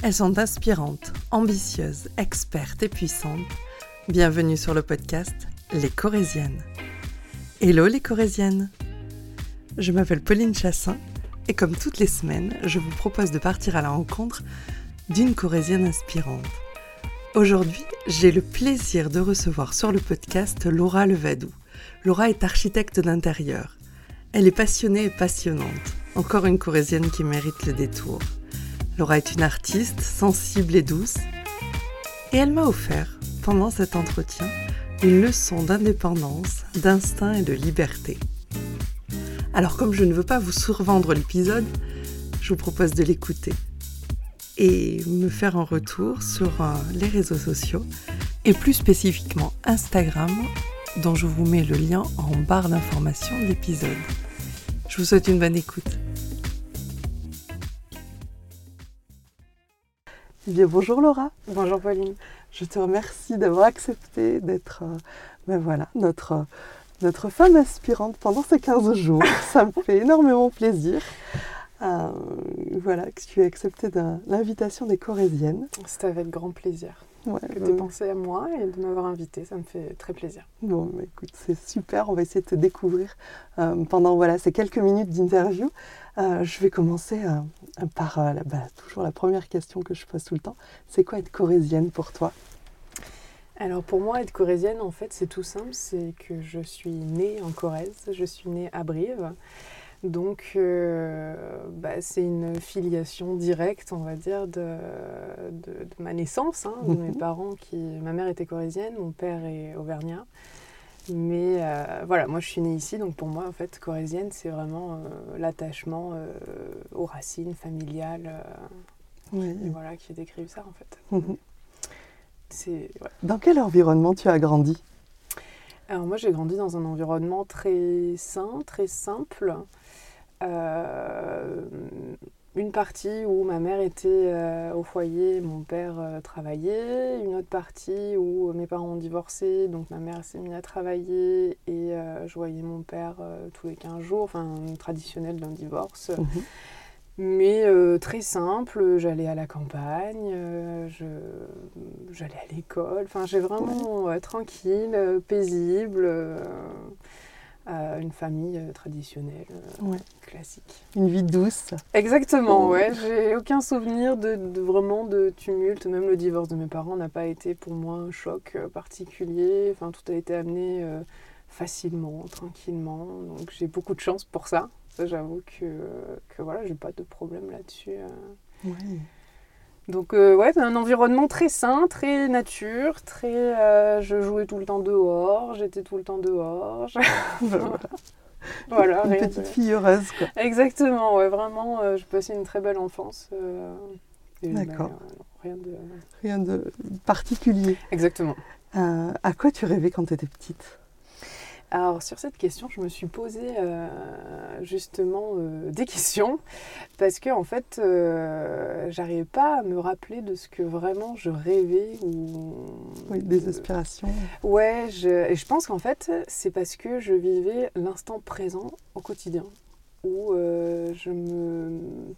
Elles sont inspirantes, ambitieuses, expertes et puissantes. Bienvenue sur le podcast Les Corésiennes. Hello les Corésiennes Je m'appelle Pauline Chassin et comme toutes les semaines, je vous propose de partir à la rencontre d'une Corésienne inspirante. Aujourd'hui, j'ai le plaisir de recevoir sur le podcast Laura Levadou. Laura est architecte d'intérieur. Elle est passionnée et passionnante. Encore une Corésienne qui mérite le détour. Laura est une artiste sensible et douce. Et elle m'a offert, pendant cet entretien, une leçon d'indépendance, d'instinct et de liberté. Alors comme je ne veux pas vous survendre l'épisode, je vous propose de l'écouter et me faire un retour sur euh, les réseaux sociaux et plus spécifiquement Instagram dont je vous mets le lien en barre d'information de l'épisode. Je vous souhaite une bonne écoute. Eh bien, bonjour Laura. Bonjour Pauline. Je te remercie d'avoir accepté d'être euh, ben voilà, notre, notre femme aspirante pendant ces 15 jours. Ça me fait énormément plaisir. Euh, voilà, que tu aies accepté l'invitation des Corésiennes. C'est avec grand plaisir que aies pensé à moi et de m'avoir invité. Ça me fait très plaisir. Bon, bah, écoute, c'est super. On va essayer de te découvrir pendant voilà, ces quelques minutes d'interview. je vais commencer par bah, toujours la première question que je pose tout le temps. C'est quoi être corésienne pour toi? Alors pour moi, être corésienne, en fait, c'est tout simple. C'est que je suis née en Corrèze, je suis née à Brive. Donc euh, bah, c'est une filiation directe, on va dire, de, ma naissance, hein, de mes mhm. parents qui... Ma mère était corésienne, mon père est auvergnat. Mais euh, voilà, moi je suis née ici, donc pour moi, en fait, corésienne, c'est vraiment euh, l'attachement aux racines familiales, voilà, qui décrivent ça, en fait. Mhm. Dans quel environnement tu as grandi? Alors moi, j'ai grandi dans un environnement très sain, très simple une partie où ma mère était euh, au foyer, mon père euh, travaillait, une autre partie où mes parents ont divorcé, donc ma mère s'est mise à travailler et euh, je voyais mon père tous les 15 jours, enfin traditionnel d'un divorce. Mhm. Mais très simple, j'allais à la campagne, j'allais à l'école, enfin j'ai vraiment tranquille, paisible une famille euh, traditionnelle, euh, classique. Une vie douce. Exactement, oh. ouais. J'ai aucun souvenir de, vraiment de tumulte. Même le divorce de mes parents n'a pas été pour moi un choc euh, particulier. Enfin, tout a été amené facilement, tranquillement. Donc j'ai beaucoup de chance pour ça. J'avoue que, que voilà, j'ai pas de problème là-dessus. Donc euh, ouais, un environnement très sain, très nature, très. Euh, je jouais tout le temps dehors, j'étais tout le temps dehors. voilà. Une petite fille heureuse quoi. Exactement, ouais, vraiment, euh, je passais une très belle enfance. D'accord. rien de. Rien de particulier. Exactement. à quoi tu rêvais quand tu étais petite? Alors sur cette question, je me suis posé euh, justement euh, des questions parce que en fait, euh, j'arrivais pas à me rappeler de ce que vraiment je rêvais ou oui, des aspirations. Ouais, je, et je pense qu'en fait, c'est parce que je vivais l'instant présent au quotidien où je me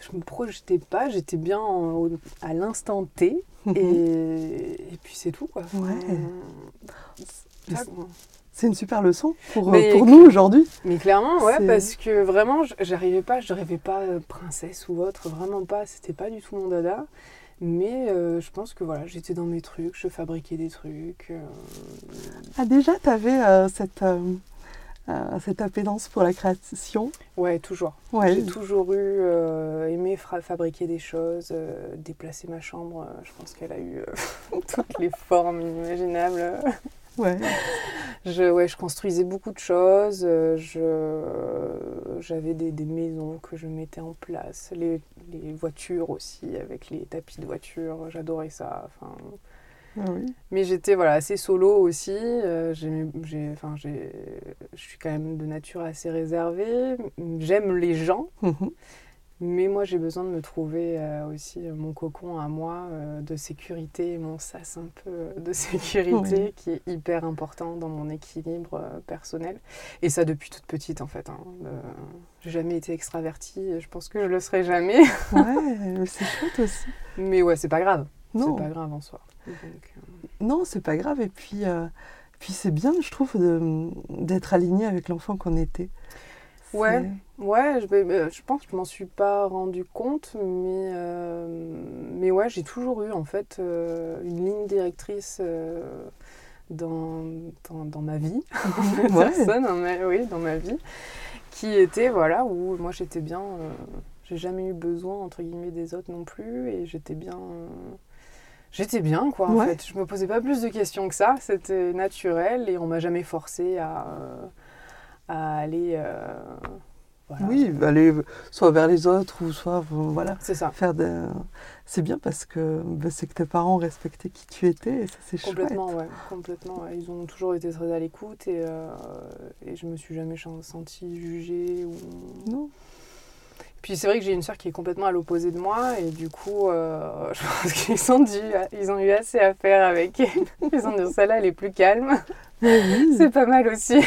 je me projetais pas, j'étais bien à l'instant T et, et, puis c'est tout quoi. Ouais. C'est une super leçon pour, euh, pour nous aujourd'hui. Mais clairement, ouais, parce que vraiment, j'arrivais pas, je rêvais pas euh, princesse ou autre, vraiment pas, c'était pas du tout mon dada. Mais euh, je pense que voilà, j'étais dans mes trucs, je fabriquais des trucs. Ah, déjà, tu avais cette, cette appétence pour la création? Ouais, toujours. Ouais. J'ai toujours eu aimé fabriquer des choses, déplacer ma chambre. je pense qu'elle a eu toutes les formes imaginables. Ouais. Je, ouais, je construisais beaucoup de choses. Euh, j'avais des, des, maisons que je mettais en place. Les, les, voitures aussi, avec les tapis de voiture. J'adorais ça. Enfin, ah oui. Mais j'étais voilà, assez solo aussi. Euh, j'ai, enfin, je suis quand même de nature assez réservée. J'aime les gens. Mais moi, j'ai besoin de me trouver euh, aussi mon cocon à moi euh, de sécurité, mon sas un peu euh, de sécurité qui est hyper important dans mon équilibre personnel. Et ça depuis toute petite en fait. Hein, j'ai jamais été extravertie, je pense que je le serai jamais. ouais, c'est chouette aussi. Mais ouais, c'est pas grave. C'est pas grave en soi. Non, c'est pas grave. Et puis, puis c'est bien, je trouve, d'être aligné avec l'enfant qu'on était. Ouais, ouais, je, je pense que je m'en suis pas rendu compte, mais, euh, mais ouais, j'ai toujours eu en fait euh, une ligne directrice euh, dans, dans, ma vie, personne, oui, dans ma vie, qui était voilà où moi j'étais bien, j'ai jamais eu besoin entre guillemets des autres non plus, et j'étais bien. J'étais bien, quoi, en fait. Je me posais pas plus de questions que ça. C'était naturel et on m'a jamais forcé à, à aller. Euh, oui, aller soit vers les autres ou soit voilà. C'est ça. Faire de... C'est bien parce que bah, c'est que tes parents respectaient qui tu étais et ça c'est chouette. Complètement, ouais, complètement. Ils ont toujours été très à l'écoute et, euh, et je me suis jamais sentie jugée ou. Non. Puis c'est vrai que j'ai une sœur qui est complètement à l'opposé de moi et du coup, euh, je pense qu'ils ont, ils ont eu assez à faire avec elle. Ils ont dit celle-là, elle est plus calme. c'est pas mal aussi.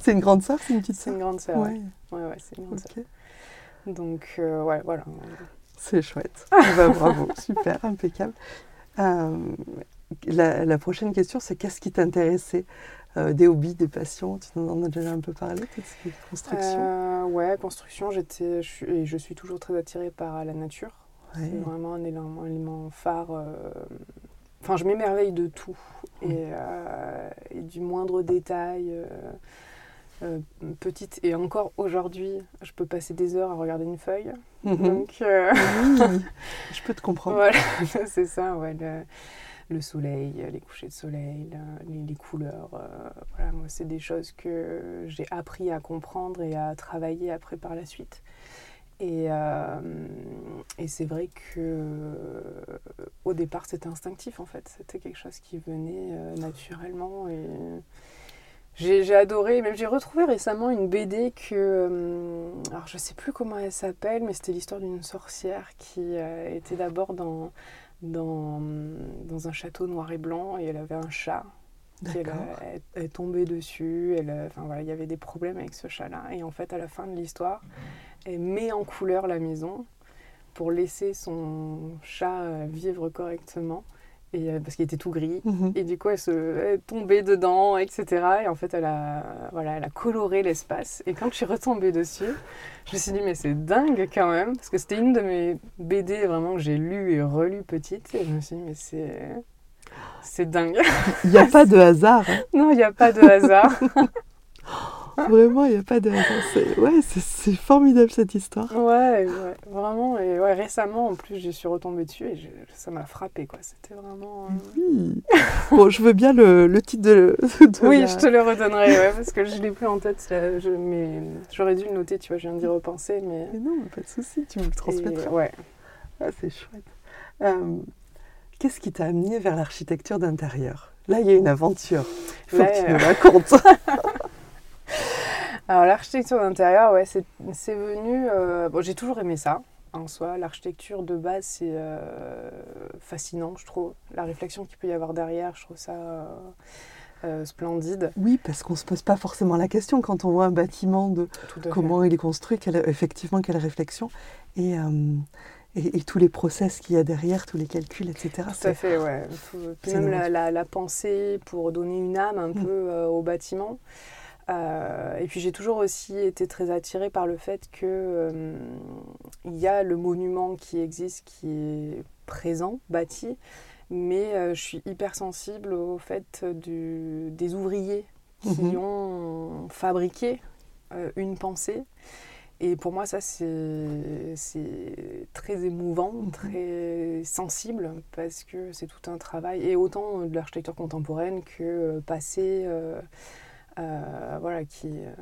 c'est une grande sœur, c'est une petite sœur C'est une grande sœur. Ouais, ouais, ouais, c'est une grande sœur. Donc, euh, ouais, voilà. C'est chouette. bah, bravo, super, impeccable. Euh, la, la, prochaine question, c'est qu'est-ce qui t'intéressait euh, des hobbies, des passions Tu en as déjà un peu parlé, peut-être construction euh, Ouais, construction, j'étais, je suis, et je suis toujours très attirée par la nature. C'est vraiment un élément, phare. Euh, enfin, je m'émerveille de tout et, du moindre détail. petite et encore aujourd'hui, je peux passer des heures à regarder une feuille. Mhm. Donc, je peux te comprendre. Voilà, c'est ça. Ouais, le soleil, les couchers de soleil, les, couleurs. Euh, voilà, moi, c'est des choses que j'ai appris à comprendre et à travailler après par la suite. Et, euh, et c'est vrai que euh, au départ, c'était instinctif en fait. C'était quelque chose qui venait naturellement. Et j'ai adoré. Même j'ai retrouvé récemment une BD que. alors, je sais plus comment elle s'appelle, mais c'était l'histoire d'une sorcière qui était d'abord dans dans, dans un château noir et blanc et elle avait un chat. Elle, est tombée dessus. Elle, enfin, voilà, il y avait des problèmes avec ce chat-là. Et en fait, à la fin de l'histoire, elle met en couleur la maison pour laisser son chat euh, vivre correctement. Euh, parce qu'il était tout gris. Mhm. Et du coup, elle, se, est tombée dedans, etc. Et en fait, elle a, voilà, elle a coloré l'espace. Et quand je suis retombée dessus, je me suis dit, mais c'est dingue quand même. Parce que c'était une de mes BD vraiment que j'ai lu et relu petite. Et je me suis dit, mais c'est. C'est dingue. Il n'y a pas de hasard. Hein. Non, il n'y a pas de hasard. Vraiment, il n'y a pas de. Ouais, c'est formidable cette histoire. Ouais, vraiment. Et ouais, récemment, en plus, je suis retombée dessus et ça m'a frappé. quoi. C'était vraiment. Euh, oui. bon, je veux bien le, le titre de. oui, je te le redonnerai, ouais, parce que je ne l'ai plus en tête. Je, mais j'aurais dû le noter, tu vois, je viens d'y repenser. Mais... non, pas de souci, tu me le transmettras. ouais. Ah, c'est chouette. Euh, qu'est-ce qui t'a amené vers l'architecture d'intérieur? Là, il y a une aventure. Il faut que tu me racontes. Alors l'architecture d'intérieur, ouais, c'est venu... Euh, bon, j'ai toujours aimé ça en soi. L'architecture de base, c'est euh, fascinant, je trouve. La réflexion qu'il peut y avoir derrière, je trouve ça euh, splendide. Oui, parce qu'on ne se pose pas forcément la question quand on voit un bâtiment de comment il est construit, effectivement, quelle réflexion. Et, et, tous les process qu'il y a derrière, tous les calculs, etc. Tout à fait, ouais. même la, la, pensée pour donner une âme un mm. peu au bâtiment. Euh, et puis j'ai toujours aussi été très attirée par le fait qu'il euh, y a le monument qui existe, qui est présent, bâti, mais euh, je suis hyper sensible au fait du, des ouvriers qui mhm. ont fabriqué une pensée. Et pour moi, ça, c'est très émouvant, mhm. très sensible, parce que c'est tout un travail, et autant de l'architecture contemporaine que passé euh, voilà, qui, euh,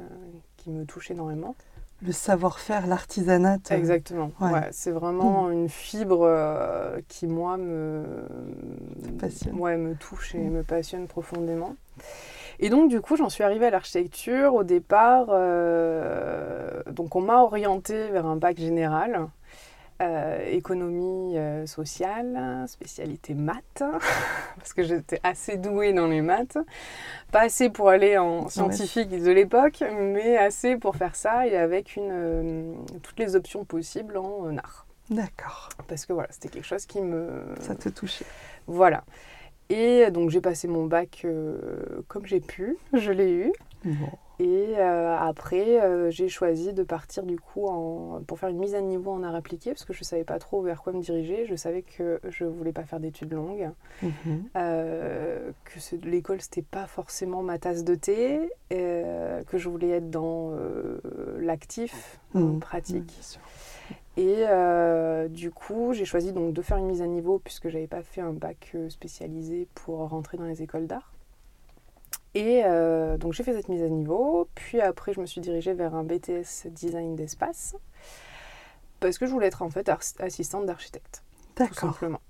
qui me touche énormément. Le savoir-faire, l'artisanat. Exactement. Ouais. c'est vraiment mmh. une fibre euh, qui, moi, me, passionne. Ouais, me touche et mmh. me passionne profondément. Et donc, du coup, j'en suis arrivée à l'architecture. Au départ, donc on m'a orientée vers un bac général. Euh, économie euh, sociale, spécialité maths, parce que j'étais assez douée dans les maths. Pas assez pour aller en scientifique de l'époque, mais assez pour faire ça et avec une, euh, toutes les options possibles en art. D'accord. Parce que voilà, c'était quelque chose qui me... Ça te touchait. Voilà. Et donc j'ai passé mon bac comme j'ai pu, je l'ai eu. Bon. Et euh, après, euh, j'ai choisi de partir du coup pour faire une mise à niveau en art appliqué parce que je ne savais pas trop vers quoi me diriger. Je savais que je ne voulais pas faire d'études longues, mhm. euh, que l'école c'était pas forcément ma tasse de thé, que je voulais être dans l'actif, mmh. pratique. Et du coup, j'ai choisi donc de faire une mise à niveau puisque j'avais pas fait un bac spécialisé pour rentrer dans les écoles d'art. Et euh, donc j'ai fait cette mise à niveau, puis après je me suis dirigée vers un BTS design d'espace, parce que je voulais être en fait assistante d'architecte. Tout simplement.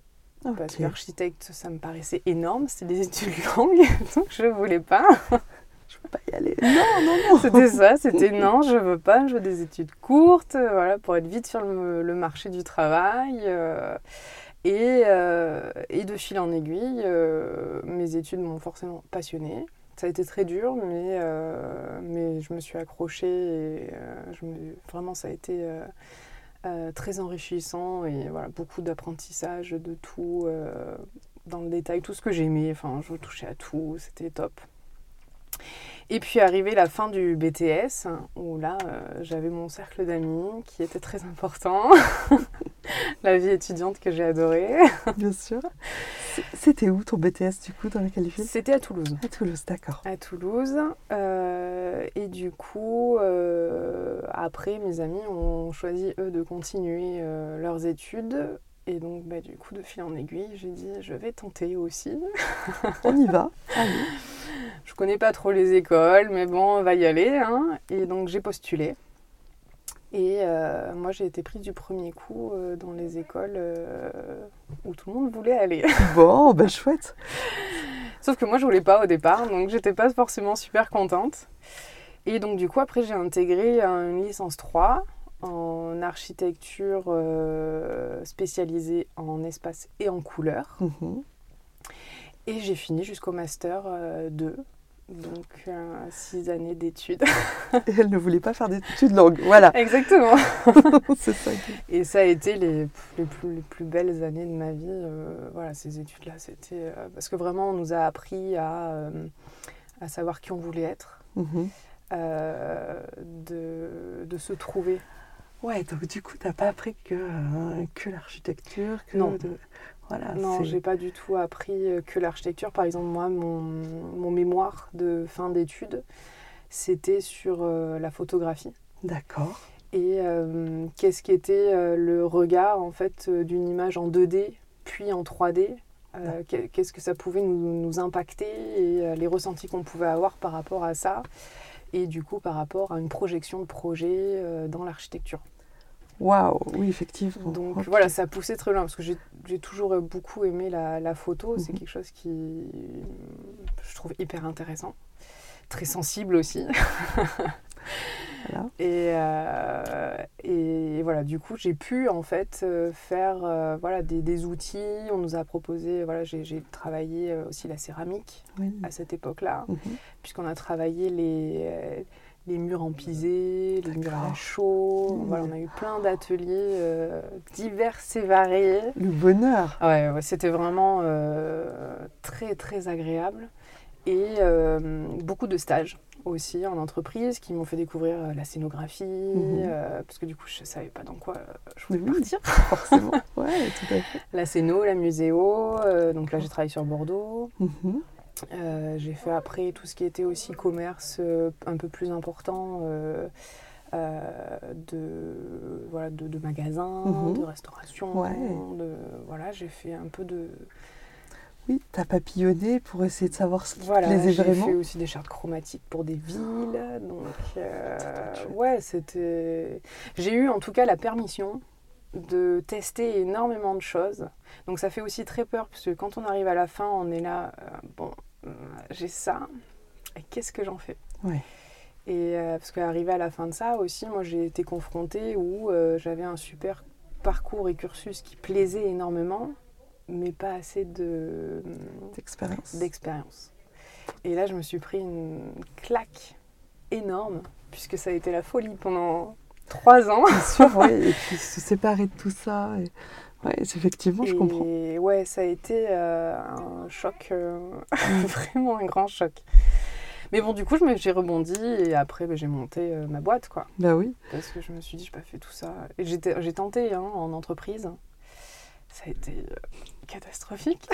Parce qu'architecte, ça me paraissait énorme, c'était des études longues, donc je ne voulais pas. je ne veux pas y aller. Non, non, non. C'était ça, c'était non, je ne veux pas, je veux des études courtes, voilà, pour être vite sur le, marché du travail. Euh, et, euh, et, de fil en aiguille, mes études m'ont forcément passionnée. Ça a été très dur, mais, euh, je me suis accrochée et euh, vraiment ça a été euh, très enrichissant et voilà, beaucoup d'apprentissage de tout dans le détail, tout ce que j'aimais. Enfin, je touchais à tout, c'était top. Et puis arrivé la fin du BTS, où là, euh, j'avais mon cercle d'amis qui était très important. la vie étudiante que j'ai adorée. Bien sûr. C'était où ton BTS du coup, dans laquelle ville C'était à Toulouse. À Toulouse, d'accord. À Toulouse. Euh, et du coup, euh, après, mes amis ont choisi, eux, de continuer leurs études. Et donc, bah, du coup, de fil en aiguille, j'ai dit, je vais tenter aussi. On y va. Allez. Je connais pas trop les écoles, mais bon, on va y aller. Hein. Et donc j'ai postulé. Et euh, moi, j'ai été prise du premier coup euh, dans les écoles euh, où tout le monde voulait aller. Bon, ben chouette. Sauf que moi, je voulais pas au départ, donc j'étais pas forcément super contente. Et donc, du coup, après, j'ai intégré une licence 3 en architecture spécialisée en espace et en couleur. Mhm. Et j'ai fini jusqu'au master 2 donc, euh, six années d'études. Et elle ne voulait pas faire d'études longues, voilà. Exactement. c'est ça. Et ça a été les, les, plus, les, plus, belles années de ma vie. Euh, voilà, ces études-là, c'était... Euh, parce que vraiment, on nous a appris à, à savoir qui on voulait être, mhm. de, de, se trouver. Ouais, donc du coup, tu n'as pas appris que, que l'architecture, que... Non. De... Voilà, non, j'ai pas du tout appris euh, que l'architecture. Par exemple, moi, mon, mon mémoire de fin d'études, c'était sur euh, la photographie. D'accord. Et euh, qu'est-ce qui était le regard en fait d'une image en 2D puis en 3D Qu'est-ce que ça pouvait nous, nous impacter et les ressentis qu'on pouvait avoir par rapport à ça et du coup par rapport à une projection de projet dans l'architecture. Waouh, oui, effectivement. Donc voilà, ça a poussé très loin parce que j'ai toujours beaucoup aimé la, photo. C'est mhm. quelque chose qui je trouve hyper intéressant, très sensible aussi. et, euh, et, voilà, du coup, j'ai pu en fait euh, faire euh, voilà, des, outils. On nous a proposé, voilà, j'ai travaillé aussi la céramique à cette époque-là, mhm. puisqu'on a travaillé les les murs en pisé, les murs à chaud. Mmh. Voilà, on a eu plein d'ateliers euh, divers et variés. Le bonheur. Ouais, c'était vraiment euh, très très agréable. Et euh, beaucoup de stages aussi en entreprise qui m'ont fait découvrir la scénographie, mmh. parce que du coup je ne savais pas dans quoi je voulais partir. Forcément, ouais, tout à fait. La scéno, la muséo, donc là j'ai travaillé sur Bordeaux. Mmh. Euh, j'ai fait après tout ce qui était aussi commerce euh, un peu plus important euh, de, voilà, de, magasins, mhm. de restauration. De, voilà, j'ai fait un peu de. Oui, tu as papillonné pour essayer de savoir ce qui voilà, te plaisait vraiment. J'ai fait aussi des chartes chromatiques pour des villes. Donc, ouais, c'était. J'ai eu en tout cas la permission de tester énormément de choses. Donc ça fait aussi très peur, parce que quand on arrive à la fin, on est là, bon, euh, j'ai ça. qu'est-ce que j'en fais? Ouais. Et euh, parce qu'arrivé à la fin de ça aussi, moi j'ai été confrontée où euh, j'avais un super parcours et cursus qui plaisait énormément, mais pas assez de D'expérience. d'expérience. Et là, je me suis pris une claque énorme, puisque ça a été la folie pendant trois ans. Bien sûr, ouais. Et puis se séparer de tout ça. Et... Ouais, effectivement, je et comprends. ouais, ça a été euh, un choc, euh, vraiment un grand choc. Mais bon, du coup, j'ai rebondi et après, ben, j'ai monté euh, ma boîte, quoi. Bah oui. Parce que je me suis dit, je pas fait tout ça. Et j'ai tenté hein, en entreprise. Ça a été catastrophique.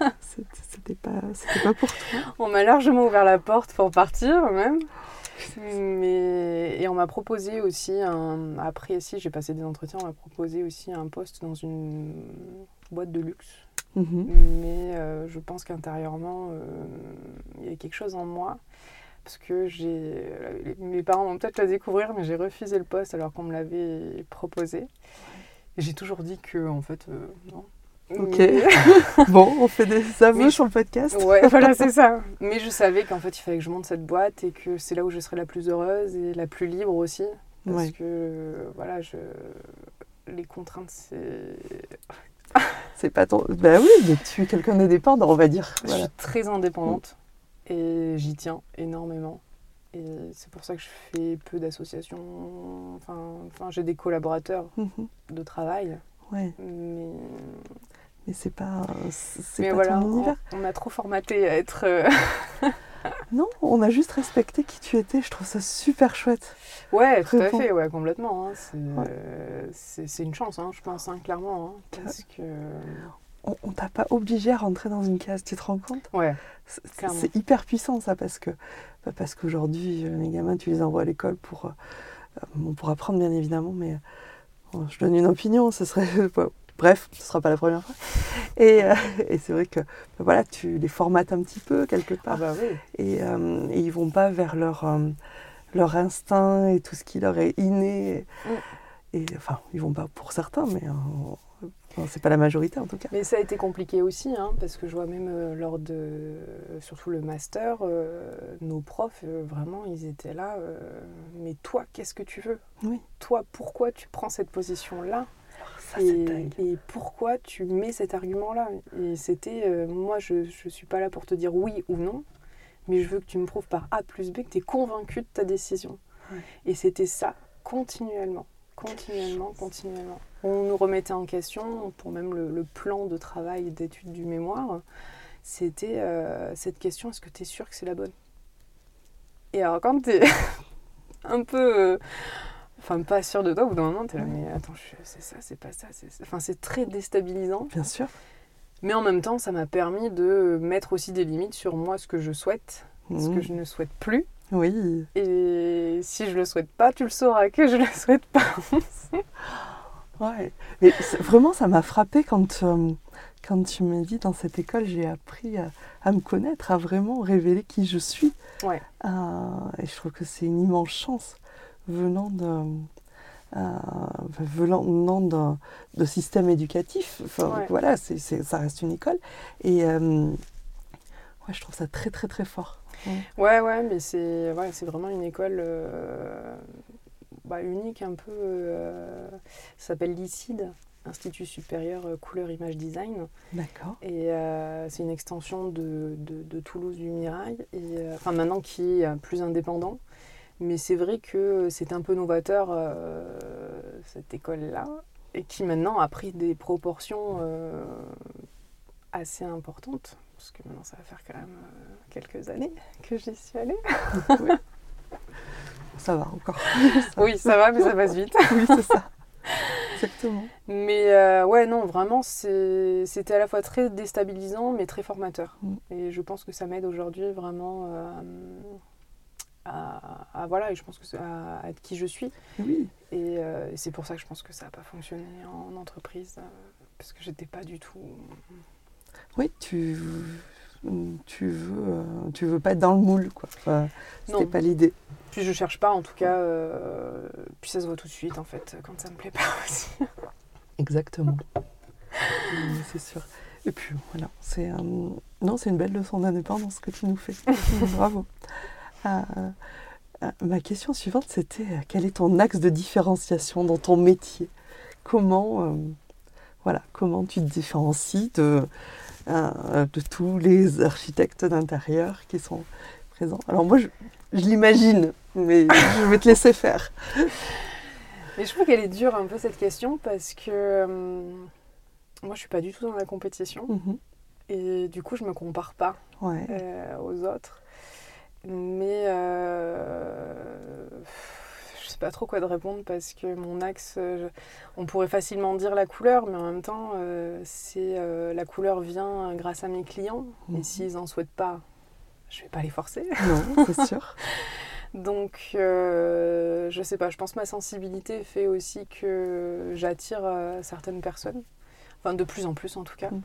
C'était pas, pas pour toi. On m'a largement ouvert la porte pour partir, même. Mais... Et on m'a proposé aussi, un... après, si j'ai passé des entretiens, on m'a proposé aussi un poste dans une boîte de luxe. Mhm. Mais euh, je pense qu'intérieurement, euh, il y a quelque chose en moi. Parce que j'ai. Mes parents vont peut-être la découvrir, mais j'ai refusé le poste alors qu'on me l'avait proposé. J'ai toujours dit que, en fait, euh, non. Ok. Bon, on fait des aveux sur le podcast. Ouais, voilà, c'est ça. Mais je savais qu'en fait, il fallait que je monte cette boîte et que c'est là où je serais la plus heureuse et la plus libre aussi. Parce Ouais. que, voilà, je... les contraintes, c'est. C'est pas ton. Bah oui, mais tu es quelqu'un d'indépendant, on va dire. Je suis très indépendante et j'y tiens énormément. Et c'est pour ça que je fais peu d'associations. Enfin, enfin j'ai des collaborateurs Mhm. de travail, Ouais, mais, mais c'est pas, c'est mais pas voilà, ton on, univers. on a trop formaté à être. euh, Non, on a juste respecté qui tu étais. Je trouve ça super chouette. Ouais, tout à fait, ouais, complètement. hein. C'est Ouais. euh, une chance, hein, je pense, hein, clairement. hein, parce que. On, on t'a pas obligé à rentrer dans une case, tu te rends compte? Ouais, C'est- Clairement. C'est hyper puissant ça parce que bah, parce qu'aujourd'hui euh, les gamins tu les envoies à l'école pour euh, bon, pour apprendre bien évidemment mais bon, je donne une opinion ce serait bref ce sera pas la première fois et, euh, et c'est vrai que bah, voilà tu les formates un petit peu quelque ah part bah oui. et, euh, et ils vont pas vers leur euh, leur instinct et tout ce qui leur est inné et, et, enfin ils vont pas pour certains mais euh, c'est pas la majorité en tout cas Mais ça a été compliqué aussi, hein, parce que je vois même euh, lors de. Surtout le master, euh, nos profs, vraiment, ils étaient là. mais toi, qu'est-ce que tu veux? Oui. Toi, pourquoi tu prends cette position-là? Ça et, dingue et pourquoi tu mets cet argument-là? Et c'était, euh, moi, je ne suis pas là pour te dire oui ou non, mais je veux que tu me prouves par A plus B que tu es convaincu de ta décision. Ouais. Et c'était ça, continuellement, continuellement, continuellement. On nous remettait en question pour même le, le plan de travail d'études du mémoire. C'était euh, cette question, est-ce que tu es sûr que c'est la bonne? Et alors quand tu es un peu... euh, Enfin, pas sûr de toi, au bout d'un moment, tu es là, mais attends, c'est ça, c'est pas ça. c'est. Enfin, c'est très déstabilisant. bien sûr Mais en même temps, ça m'a permis de mettre aussi des limites sur moi, ce que je souhaite, ce que Mhm. je ne souhaite plus. oui Et si je le souhaite pas, tu le sauras que je le souhaite pas. Ouais, mais vraiment, ça m'a frappé quand, euh, quand tu m'as dit dans cette école, j'ai appris à, à me connaître, à vraiment révéler qui je suis. Ouais. Euh, et je trouve que c'est une immense chance venant de, euh, venant d'un de système éducatif. Enfin, Ouais. voilà, c'est- ça reste une école. Et euh, ouais, je trouve ça très, très, très fort. Ouais, ouais, mais c'est ouais, c'est vraiment une école euh, bah, unique un peu. euh, ça s'appelle l'ICID, Institut supérieur couleur image design. D'accord. Et euh, c'est une extension de, de- de Toulouse du Mirail, et, euh, enfin maintenant qui est plus indépendant. Mais c'est vrai que c'est un peu novateur, euh, cette école-là, et qui maintenant a pris des proportions euh, assez importantes. Parce que maintenant, ça va faire quand même euh, quelques années que j'y suis allée. Oui. Ça va encore. Oui, ça va, mais ça passe vite. oui, c'est ça. Exactement. Mais euh, ouais, non, vraiment, c'était à la fois très déstabilisant, mais très formateur. Mm. Et je pense que ça m'aide aujourd'hui vraiment euh, à, Voilà, et je pense que à, à être qui je suis. Oui. Et, euh, et c'est pour ça que je pense que ça n'a pas fonctionné en entreprise, euh, parce que j'étais pas du tout. Oui, tu, tu veux, euh, tu veux pas être dans le moule, quoi. Enfin, C'était pas l'idée. Puis je cherche pas, en tout cas. Puis ça se voit tout de suite, en fait, quand ça me plaît pas aussi. Exactement. c'est sûr. Et puis voilà, c'est non, c'est une belle leçon d'indépendance que tu nous fais. Bravo. Euh, ma question suivante, c'était euh, quel est ton axe de différenciation dans ton métier? Comment, voilà, comment tu te différencies de, de tous les architectes d'intérieur qui sont présents? Alors moi, je, je l'imagine, mais je vais te laisser faire. Mais je trouve qu'elle est dure un peu cette question parce que moi, je suis pas du tout dans la compétition. Mhm. Et du coup, je me compare pas euh, aux autres. Mais euh, je sais pas trop quoi de répondre parce que mon axe, on pourrait facilement dire la couleur, mais en même temps, euh, c'est la couleur vient grâce à mes clients. Et mhm. s'ils en souhaitent pas, je vais pas les forcer. Non, c'est sûr. Donc, euh, je sais pas, je pense que ma sensibilité fait aussi que j'attire certaines personnes de plus en plus en tout cas. Mm.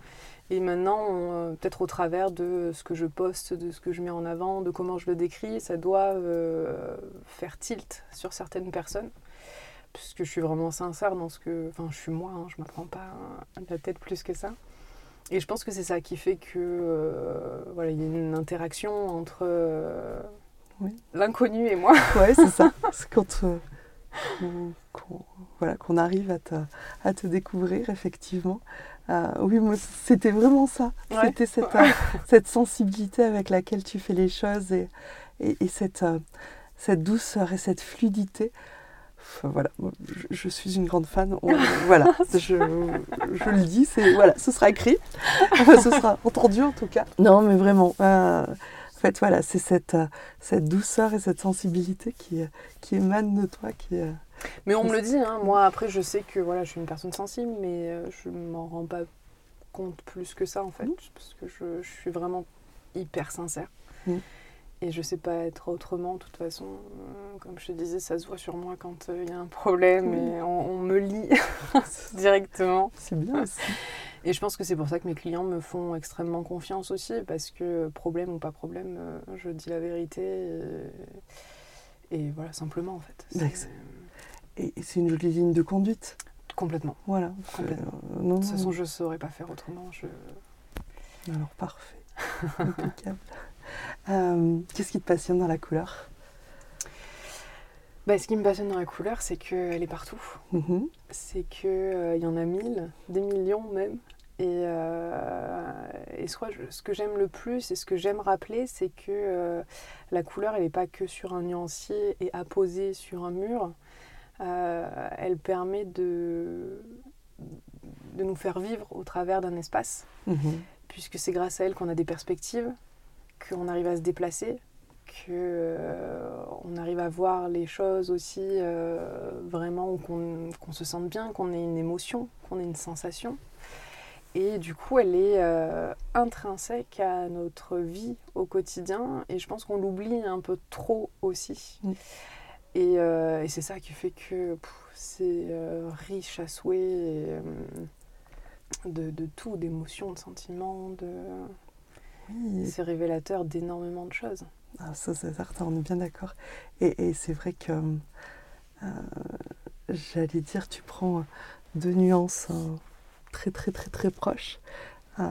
Et maintenant, euh, peut-être au travers de ce que je poste, de ce que je mets en avant, de comment je le décris, ça doit euh, faire tilt sur certaines personnes. Puisque je suis vraiment sincère dans ce que. Enfin, je suis moi, hein, je ne me prends pas la tête plus que ça. Et je pense que c'est ça qui fait que euh, voilà, il y a une interaction entre l'inconnu et moi. Ouais, c'est ça. C'est quand qu'on voilà, qu'on arrive à te, à te, découvrir, effectivement. Euh, oui, moi, c'était vraiment ça. C'était cette, euh, cette, sensibilité avec laquelle tu fais les choses et, et, cette, euh, cette douceur et cette fluidité. voilà, je, suis une grande fan. voilà, je, je, le dis, c'est voilà, ce sera écrit, ce sera entendu en tout cas. Non, mais vraiment, en fait, voilà, c'est cette, euh, cette douceur et cette sensibilité qui, euh, qui émane de toi. Qui, euh, mais on me le dit, hein. moi après je sais que voilà, je suis une personne sensible, mais je ne m'en rends pas compte plus que ça en fait, mmh. parce que je, je, suis vraiment hyper sincère. Mmh. Et je sais pas être autrement, de toute façon. Comme je te disais, ça se voit sur moi quand il y a un problème et on, on me lit directement. C'est bien aussi. Et je pense que c'est pour ça que mes clients me font extrêmement confiance aussi, parce que problème ou pas problème, euh, je dis la vérité. Et, voilà, simplement en fait. Et c'est une jolie ligne de conduite? Complètement. Voilà. Complètement. Euh, de toute façon, je ne saurais pas faire autrement. Je... Alors, parfait. Impeccable. Euh, qu'est-ce qui te passionne dans la couleur? Bah, ce qui me passionne dans la couleur, c'est qu'elle est partout. Mm-hmm. C'est qu'il euh, y en a mille, des millions même. Et, euh, et ce, ce que j'aime le plus et ce que j'aime rappeler, c'est que euh, la couleur, elle n'est pas que sur un nuancier et apposée sur un mur. elle permet de, de nous faire vivre au travers d'un espace, mm-hmm. puisque c'est grâce à elle qu'on a des perspectives, qu'on arrive à se déplacer, qu'on euh, arrive à voir les choses aussi euh, vraiment, qu'on se sente bien, qu'on ait une émotion, qu'on ait une sensation. Et du coup, elle est euh, intrinsèque à notre vie au quotidien. Et je pense qu'on l'oublie un peu trop aussi. Mm. Et, c'est ça qui fait que c'est riche à souhait de, de, tout, d'émotions, de sentiments. De... C'est révélateur d'énormément de choses. Ah, ça, c'est certain, on est bien d'accord. Et, c'est vrai que, euh, j'allais dire, tu prends deux nuances hein, très, très, très, très proches. Euh,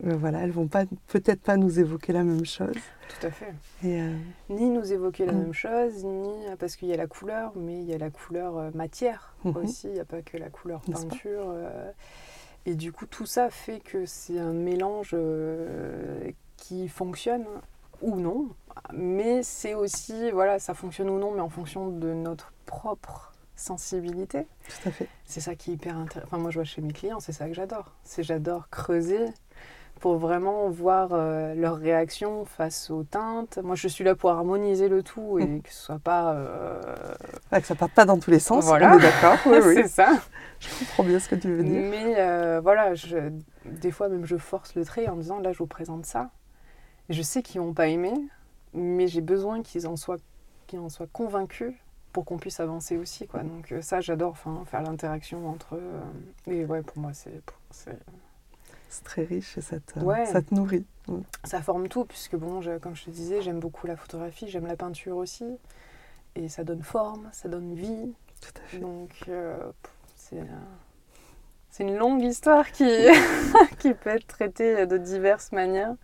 voilà, elles vont pas peut-être pas nous évoquer la même chose. Tout à fait. Euh, ni nous évoquer la mm. même chose, ni parce qu'il y a la couleur, mais il y a la couleur matière mm-hmm. aussi. Il n'y a pas que la couleur peinture. et du coup, tout ça fait que c'est un mélange qui fonctionne ou non. Mais c'est aussi, voilà, ça fonctionne ou non, mais en fonction de notre propre sensibilité. Tout à fait. C'est ça qui est hyper intéressant. Enfin, moi, je vois chez mes clients, c'est ça que j'adore. C'est j'adore creuser pour vraiment voir euh, leur réaction face aux teintes. Moi, je suis là pour harmoniser le tout et que ce soit pas... Euh... que ça parte pas dans tous les sens, voilà. d'accord. Oui, c'est ça. Je comprends bien ce que tu veux dire. Mais euh, voilà, je, des fois même je force le trait en disant, là, je vous présente ça. Je sais qu'ils n'ont pas aimé, mais j'ai besoin qu'ils en soient, qu'ils en soient convaincus pour qu'on puisse avancer aussi. Quoi. Donc euh, ça, j'adore enfin, faire l'interaction entre eux. Et ouais, pour moi, c'est... C'est très riche et ça te, ça te nourrit. Ça forme tout, puisque bon, comme je te disais, j'aime beaucoup la photographie, j'aime la peinture aussi. Et ça donne forme, ça donne vie. Tout à fait. Donc, euh, c'est c'est une longue histoire qui, qui peut être traitée de diverses manières.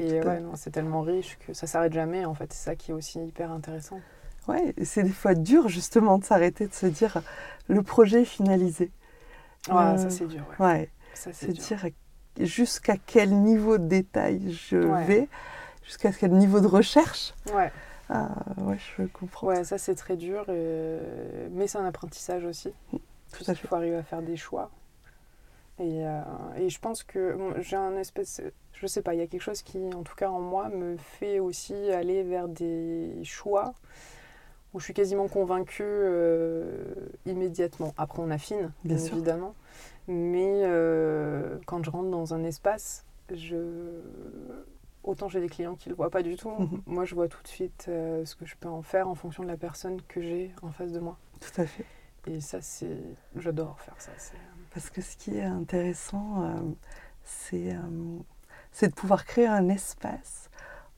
Et ouais, non, c'est tellement riche que ça s'arrête jamais, en fait. C'est ça qui est aussi hyper intéressant. Ouais, c'est des fois dur, justement, de s'arrêter, de se dire le projet est finalisé. Ouais, ça Euh, c'est dur. Ouais. Ouais, Ça, c'est dire jusqu'à quel niveau de détail je Ouais. vais, jusqu'à quel niveau de recherche. Ouais. Ah, ouais, je comprends. ouais, ça c'est très dur. et- Mais c'est un apprentissage aussi. Tout à Il faut arriver à faire des choix. Et, euh, et je pense que bon, j'ai un espèce. Je sais pas, il y a quelque chose qui, en tout cas en moi, me fait aussi aller vers des choix où je suis quasiment convaincue euh, immédiatement. Après, on affine, Bien évidemment. Mais euh, quand je rentre dans un espace, je... autant j'ai des clients qui ne le voient pas du tout. Mhm. Moi, je vois tout de suite ce que je peux en faire en fonction de la personne que j'ai en face de moi. Tout à fait. Et ça, c'est. J'adore faire ça. Parce que ce qui est intéressant, euh, c'est euh, c'est de pouvoir créer un espace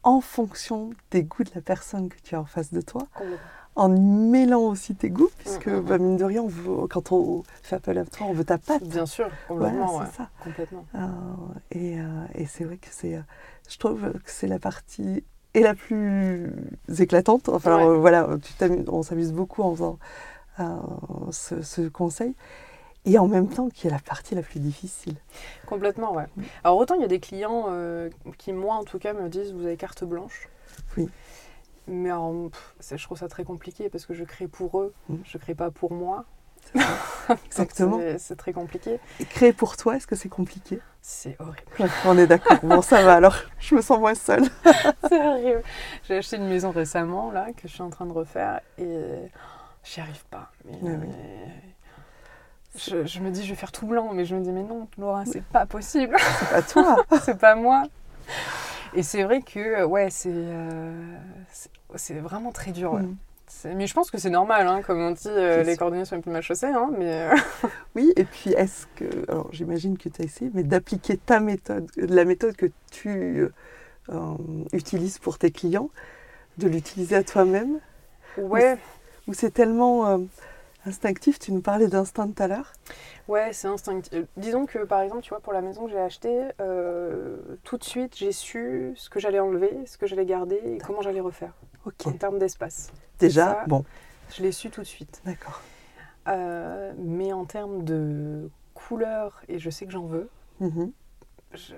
en fonction des goûts de la personne que tu as en face de toi, en mêlant aussi tes goûts, puisque Mm, mm, bah, mine de rien, on veut- quand on fait appel à toi, on veut ta patte. Bien sûr, Voilà, complètement. c'est ouais. ça. Complètement. Euh, et et c'est vrai que c'est, je trouve que c'est la partie et la plus éclatante. Enfin, Ouais. alors, voilà, tu on s'amuse beaucoup en faisant ce, ce conseil. Et en même temps, qui est la partie la plus difficile. Complètement, ouais. Alors, autant il y a des clients euh, qui, moi, en tout cas, me disent vous avez carte blanche. Oui. Mais alors, pff, je trouve ça très compliqué parce que je crée pour eux, Mm. je crée pas pour moi. Exactement. C'est- très compliqué. Et créer pour toi, est-ce que c'est compliqué? C'est horrible. Ouais, On est d'accord. Bon, ça va alors. Je me sens moins seule. C'est horrible. J'ai acheté une maison récemment, là, que je suis en train de refaire et j'y arrive pas. Mais, Ouais, oui. Je, je me dis, je vais faire tout blanc, mais je me dis, mais non, Laura, c'est pas possible. C'est pas toi. c'est pas moi. Et c'est vrai que, ouais, c'est euh, c'est- vraiment très dur. ouais. Mm. Mais je pense que c'est normal, hein, comme on dit, euh, les sûr. cordonniers sont les plus mal chaussés, hein, mais euh, Oui, et puis est-ce que. Alors j'imagine que tu as essayé, mais d'appliquer ta méthode, la méthode que tu utilises pour tes clients, de l'utiliser à toi-même? Ouais, Ou c'est tellement instinctif Tu nous parlais d'instinct tout à l'heure. ouais, c'est instinctif. Euh, Disons que, par exemple, tu vois, pour la maison que j'ai achetée, euh, tout de suite, j'ai su ce que j'allais enlever, ce que j'allais garder et comment j'allais refaire Ok. en termes d'espace. Déjà, ça. bon, Je l'ai su tout de suite. d'accord. Euh, mais en termes de couleur, et je sais que j'en veux, Mhm. je...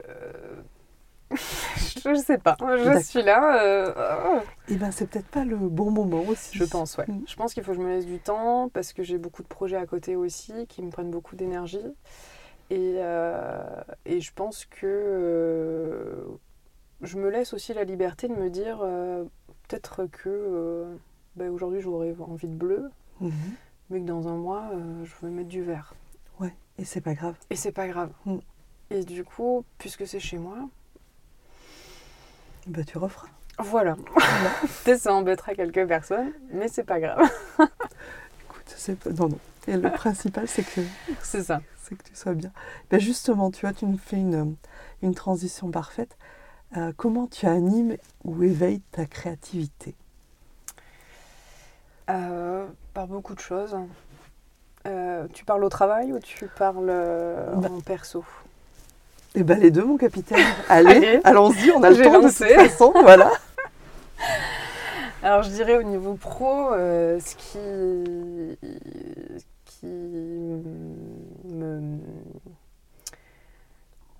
je sais pas. Je suis là. euh, Eh bien, c'est peut-être pas le bon moment aussi. Je pense, ouais. Mm. Je pense qu'il faut que je me laisse du temps parce que j'ai beaucoup de projets à côté aussi qui me prennent beaucoup d'énergie. Et, euh, et je pense que euh, je me laisse aussi la liberté de me dire euh, peut-être que euh, ben, aujourd'hui j'aurais envie de bleu, Mhm. mais que dans un mois euh, je veux mettre du vert. Ouais, et c'est pas grave. Et c'est pas grave. Mm. Et du coup, puisque c'est chez moi, Bah, tu referas. voilà. Peut-être ça embêtera quelques personnes, mais c'est pas grave. Écoute, c'est pas... Non, non. Et le principal, c'est que C'est ça. c'est que tu sois bien. Ben justement, tu vois, tu nous fais une, une transition parfaite. Euh, comment tu animes ou éveilles ta créativité? Euh, par beaucoup de choses. Euh, tu parles au travail ou tu parles euh, Bah. en perso? Eh ben les deux, mon capitaine. Allez, Allez. allons-y, on a le temps lancé. de toute façon, voilà. Alors je dirais au niveau pro, euh, ce qui, qui me...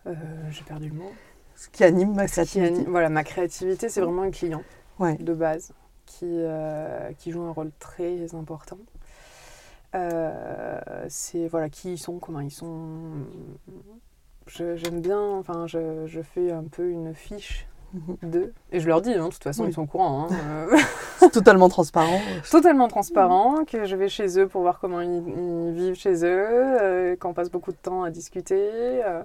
Euh, J'ai perdu le mot. Ce qui anime ma créativité. anime- voilà, ma créativité, c'est vraiment un client Ouais. de base qui, euh, qui joue un rôle très important. C'est voilà qui ils sont, comment ils sont. J'aime bien, enfin, je, je fais un peu une fiche Mhm. d'eux et je leur dis, hein, de toute façon, Oui. ils sont au courant. hein, euh, C'est totalement transparent. totalement transparent, que je vais chez eux pour voir comment ils, ils vivent chez eux, euh, qu'on passe beaucoup de temps à discuter. euh,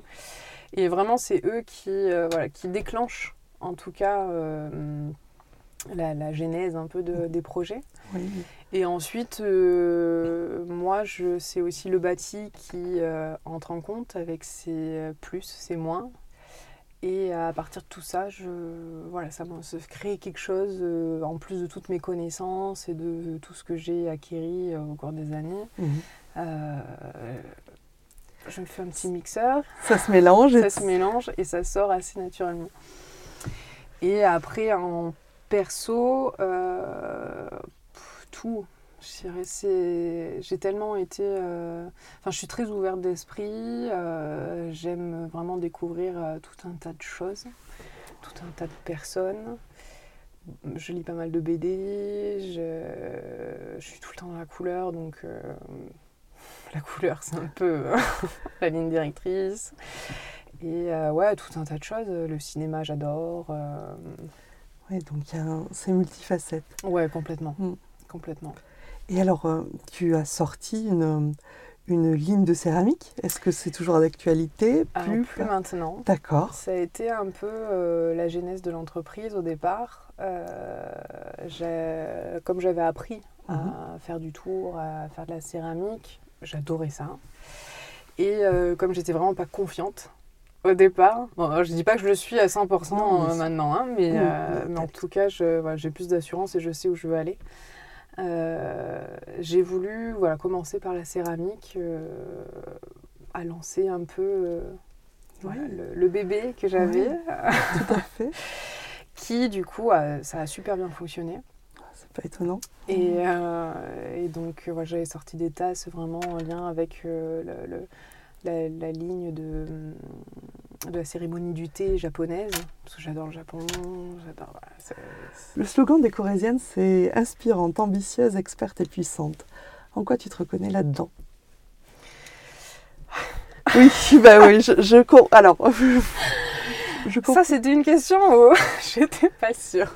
et vraiment, c'est eux qui, voilà, qui déclenchent, en tout cas, la, la genèse un peu de- des projets. Oui. Et ensuite, euh, moi, je, c'est aussi le bâti qui euh, entre en compte avec ses plus, ses moins. Et à partir de tout ça, je, voilà, ça se crée quelque chose, euh, en plus de toutes mes connaissances et de tout ce que j'ai acquis euh, au cours des années. Mhm. Euh, je me fais un petit mixeur. Ça se mélange. Ça se mélange et ça sort assez naturellement. Et après, en perso, euh, tout. J'ai tellement été. euh, Enfin, je suis très ouverte d'esprit. euh, J'aime vraiment découvrir tout un tas de choses, tout un tas de personnes. Je lis pas mal de BD. Je, je suis tout le temps dans la couleur, donc la couleur, c'est un peu la ligne directrice. Et ouais, tout un tas de choses. Le cinéma, j'adore. Euh, Ouais, donc c'est multifacette. Ouais, complètement. Mm. Complètement. Et alors, euh, tu as sorti une, une ligne de céramique. Est-ce que c'est toujours d'actualité? Plus, plus maintenant. D'accord. Ça a été un peu euh, la genèse de l'entreprise au départ. Euh, comme j'avais appris à Mhm. faire du tour, à faire de la céramique, j'adorais ça. Et euh, comme j'étais vraiment pas confiante au départ, bon, je dis pas que je le suis à 100% Non, mais euh, maintenant, hein, mais, Oui, euh, oui, mais en tout cas, voilà, j'ai plus d'assurance et je sais où je veux aller. Euh, j'ai voulu voilà, commencer par la céramique, à lancer un peu voilà, le, le bébé que j'avais. Tout à fait. qui du coup, a- ça a super bien fonctionné. C'est pas étonnant. Et, euh, et donc, euh, j'avais sorti des tasses vraiment en lien avec euh, le- le- la, la ligne de, de la cérémonie du thé japonaise, parce que j'adore le Japon, j'adore. voilà, c'est- c'est- Le slogan des Corésiennes, c'est inspirante, ambitieuse, experte et puissante. En quoi tu te reconnais là-dedans? Oui, bah oui, je, je com- Alors, je. Ça, c'était une question où j'étais pas sûre.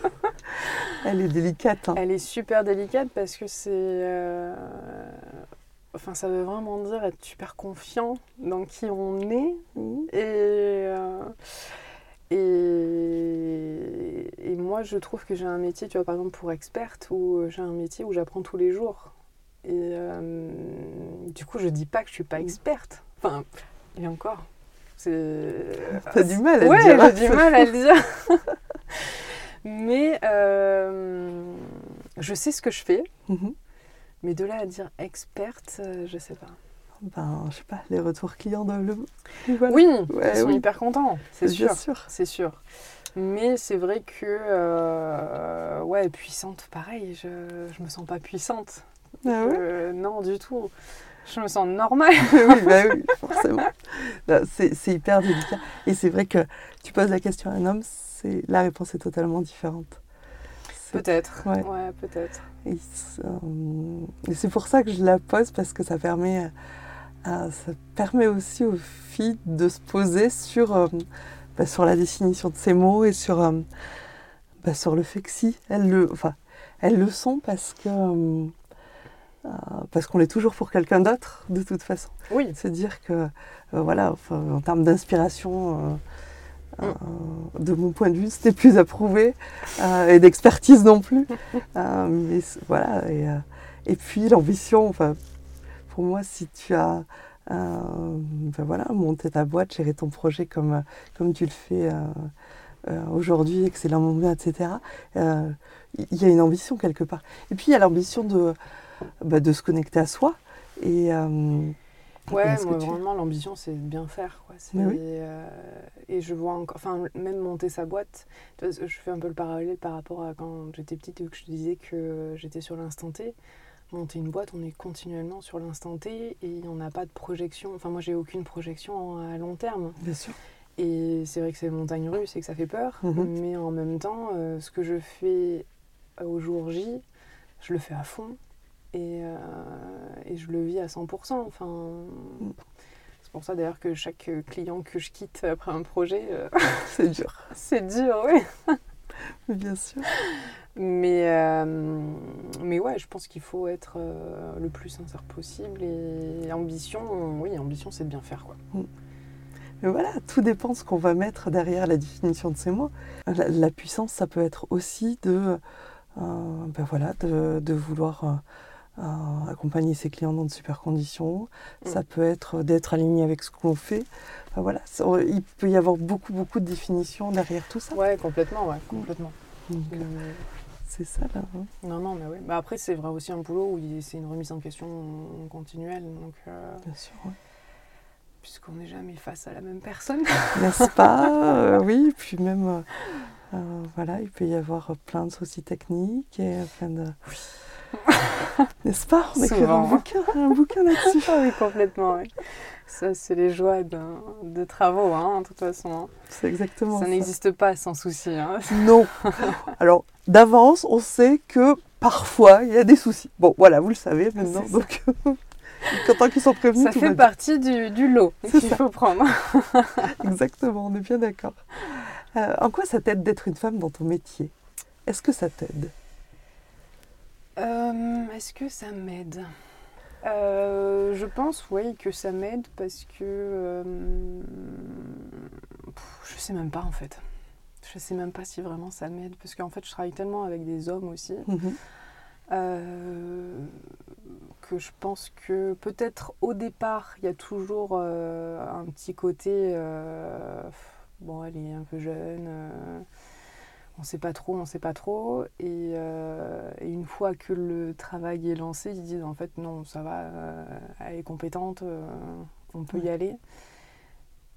Elle est délicate. hein. Elle est super délicate parce que c'est. euh, Enfin, ça veut vraiment dire être super confiant dans qui on est. Et, euh, et, et moi, je trouve que j'ai un métier, tu vois, par exemple, pour experte, où j'ai un métier où j'apprends tous les jours. Et euh, du coup, je dis pas que je suis pas experte. Enfin, et encore. C'est. T'as du mal à ouais, le dire. hein, j'ai du mal à le dire. Mais euh, je sais ce que je fais. Mhm. Mais de là à dire experte, euh, je sais pas. Ben, je sais pas, les retours clients doivent le. Voilà. Oui, Ouais, ils sont oui. hyper contents, c'est sûr. C'est sûr. Mais c'est vrai que, euh, ouais, puissante, pareil, je, je me sens pas puissante. Ah ouais? Euh, non, du tout. Je me sens normale. oui, bah oui, forcément. C'est hyper délicat. Et c'est vrai que tu poses la question à un homme, c'est la réponse est totalement différente. Peut-être. Ouais. Ouais, peut-être. Et c'est euh, et c'est pour ça que je la pose parce que ça permet, euh, ça permet aussi aux filles de se poser sur, euh, bah, sur la définition de ces mots et sur, euh, bah, sur le fait que si elles le, enfin, elles le sont parce que euh, euh, parce qu'on l'est toujours pour quelqu'un d'autre de toute façon. Oui. Se dire que euh, voilà, enfin, en termes d'inspiration. euh, euh, de mon point de vue, c'était plus approuvé euh, et d'expertise non plus. Euh, mais voilà, et, euh, et puis l'ambition, enfin, pour moi, si tu as ben voilà, monté ta boîte, gérer ton projet comme, comme tu le fais aujourd'hui, excellemment bien, etc., il y a une ambition quelque part. Et puis il y a l'ambition de, bah, de se connecter à soi. Et, Ouais, moi, tu- vraiment, l'ambition, c'est de bien faire. Quoi. Oui. euh, et je vois encore, enfin, même monter sa boîte, tu vois, je fais un peu le parallèle par rapport à quand j'étais petite et que je te disais que j'étais sur l'instant T. Monter une boîte, on est continuellement sur l'instant T et on n'a pas de projection. Enfin, moi, j'ai aucune projection à long terme. bien sûr. Et c'est vrai que c'est montagne russe et que ça fait peur, Mhm. mais en même temps, euh, ce que je fais au jour J, je le fais à fond et, euh, et je le vis à 100%. Enfin, c'est pour ça d'ailleurs que chaque client que je quitte après un projet, euh, C'est dur, c'est dur, oui. bien sûr. Mais, euh, mais ouais, je pense qu'il faut être euh, le plus sincère possible et ambition, oui, ambition c'est de bien faire quoi. Mais voilà, tout dépend de ce qu'on va mettre derrière la définition de ces mots. La, la puissance, ça peut être aussi de, ben voilà, de, de vouloir accompagner ses clients dans de super conditions. Mm. Ça peut être d'être aligné avec ce qu'on fait. Enfin, voilà, ça- il peut y avoir beaucoup, beaucoup de définitions derrière tout ça. Ouais, complètement, ouais, complètement. Donc, Euh, c'est ça là. hein. Non, non, mais oui. Bah après, c'est vrai aussi un boulot où c'est une remise en question continuelle. Donc, euh, Bien sûr. ouais. puisqu'on n'est jamais face à la même personne. N'est-ce pas? Euh, Oui, puis même, euh, euh, voilà, il peut y avoir plein de soucis techniques et plein de... N'est-ce pas? On écrira un bouquin, un bouquin là-dessus. Ah oui, complètement. oui. Ça, c'est les joies d'un- de travaux, hein, de toute façon. hein. C'est exactement Ça ça. n'existe pas sans souci. hein. Non. Alors, d'avance, on sait que parfois, il y a des soucis. Bon, voilà, vous le savez maintenant. Donc, content qu'ils sont prévenus. Ça tout fait partie du, du lot qu'il faut prendre. Exactement, on est bien d'accord. Euh, en quoi ça t'aide d'être une femme dans ton métier? Est-ce que ça t'aide? Euh, Est-ce que ça m'aide? Euh, Je pense, oui, que ça m'aide parce que euh, pff, je sais même pas en fait. Je sais même pas si vraiment ça m'aide parce qu'en fait, je travaille tellement avec des hommes aussi Mhm. euh, que je pense que peut-être au départ, il y a toujours un petit côté. bon, elle est un peu jeune. On sait pas trop, on sait pas trop. Et, euh, et une fois que le travail est lancé, ils disent en fait non, ça va, euh, elle est compétente, euh, on peut y aller.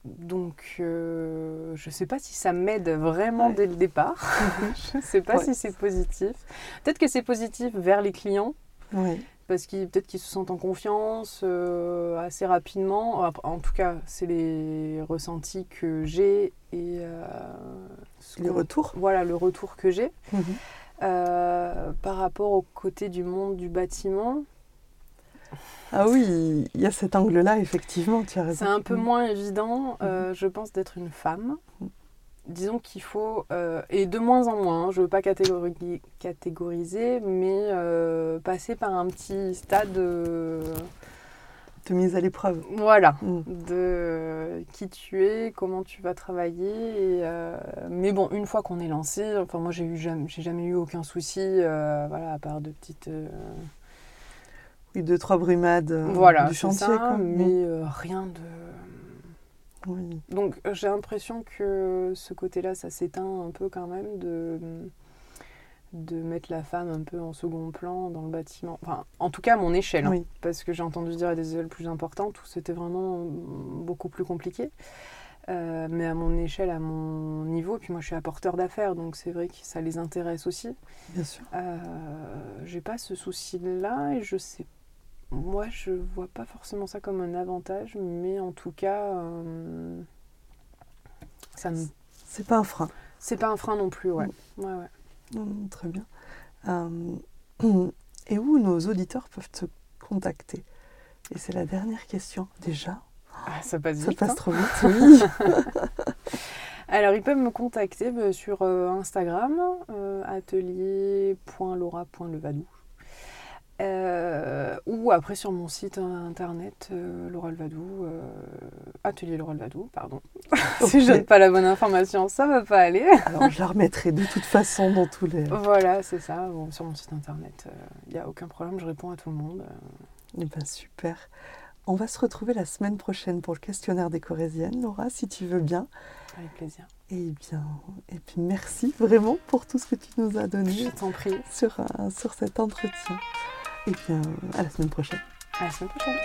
Donc, je sais pas si ça m'aide vraiment Ouais. dès le départ. je sais pas Ouais. si c'est positif. Peut-être que c'est positif vers les clients, Oui, parce qu'ils peut-être qu'ils se sentent en confiance assez rapidement. En tout cas, c'est les ressentis que j'ai et euh, les retours. voilà le retour que j'ai Mhm. Euh, par rapport au côté du monde du bâtiment. Ah oui, il y a cet angle-là, effectivement, tu as raison. C'est un peu Mhm. moins évident, euh, je pense, d'être une femme. Mhm. Disons qu'il faut, euh, et de moins en moins, hein, je ne veux pas catégori- catégoriser, mais euh, passer par un petit stade, De mise à l'épreuve. voilà, Mhm. de qui tu es, comment tu vas travailler. et, euh, mais bon, une fois qu'on est lancé, enfin moi j'ai eu jamais, j'ai jamais eu aucun souci, euh, voilà, à part de petites, euh, Oui, deux, trois brumades euh, voilà, du chantier. ça, quoi. mais euh, rien de Oui. Donc euh, j'ai l'impression que ce côté-là, ça s'éteint un peu quand même de, de mettre la femme un peu en second plan dans le bâtiment. Enfin, en tout cas à mon échelle, hein, parce que j'ai entendu dire à des échelles plus importantes où c'était vraiment beaucoup plus compliqué. Euh, mais à mon échelle, à mon niveau, puis moi je suis apporteur d'affaires, donc c'est vrai que ça les intéresse aussi. Bien sûr. Euh, j'ai pas ce souci-là et je sais. Moi, je vois pas forcément ça comme un avantage, mais en tout cas, euh, ça me... C'est pas un frein. c'est pas un frein non plus, ouais. ouais, ouais. Très bien. Euh, et où nos auditeurs peuvent te contacter? Et c'est la dernière question. Déjà, Ah, ça passe ça vite. passe hein. trop vite. Oui. Alors, ils peuvent me contacter bah, sur euh, Instagram, euh, atelier.laura.levadou. Euh, ou après sur mon site internet euh, Laura Levadou, euh, atelier Laura Levadou, pardon. si je donne pas la bonne information, ça va pas aller. Alors, je la remettrai de toute façon dans tous les. Voilà, c'est ça. Bon, sur mon site internet, il n'y a aucun problème, je réponds à tout le monde. Eh ben, super. On va se retrouver la semaine prochaine pour le questionnaire des Corésiennes, Laura, si tu veux bien. Avec plaisir. Et bien, et puis merci vraiment pour tout ce que tu nous as donné Je t'en prie. sur, euh, sur cet entretien. Et bien, euh, à la semaine prochaine. À la semaine prochaine.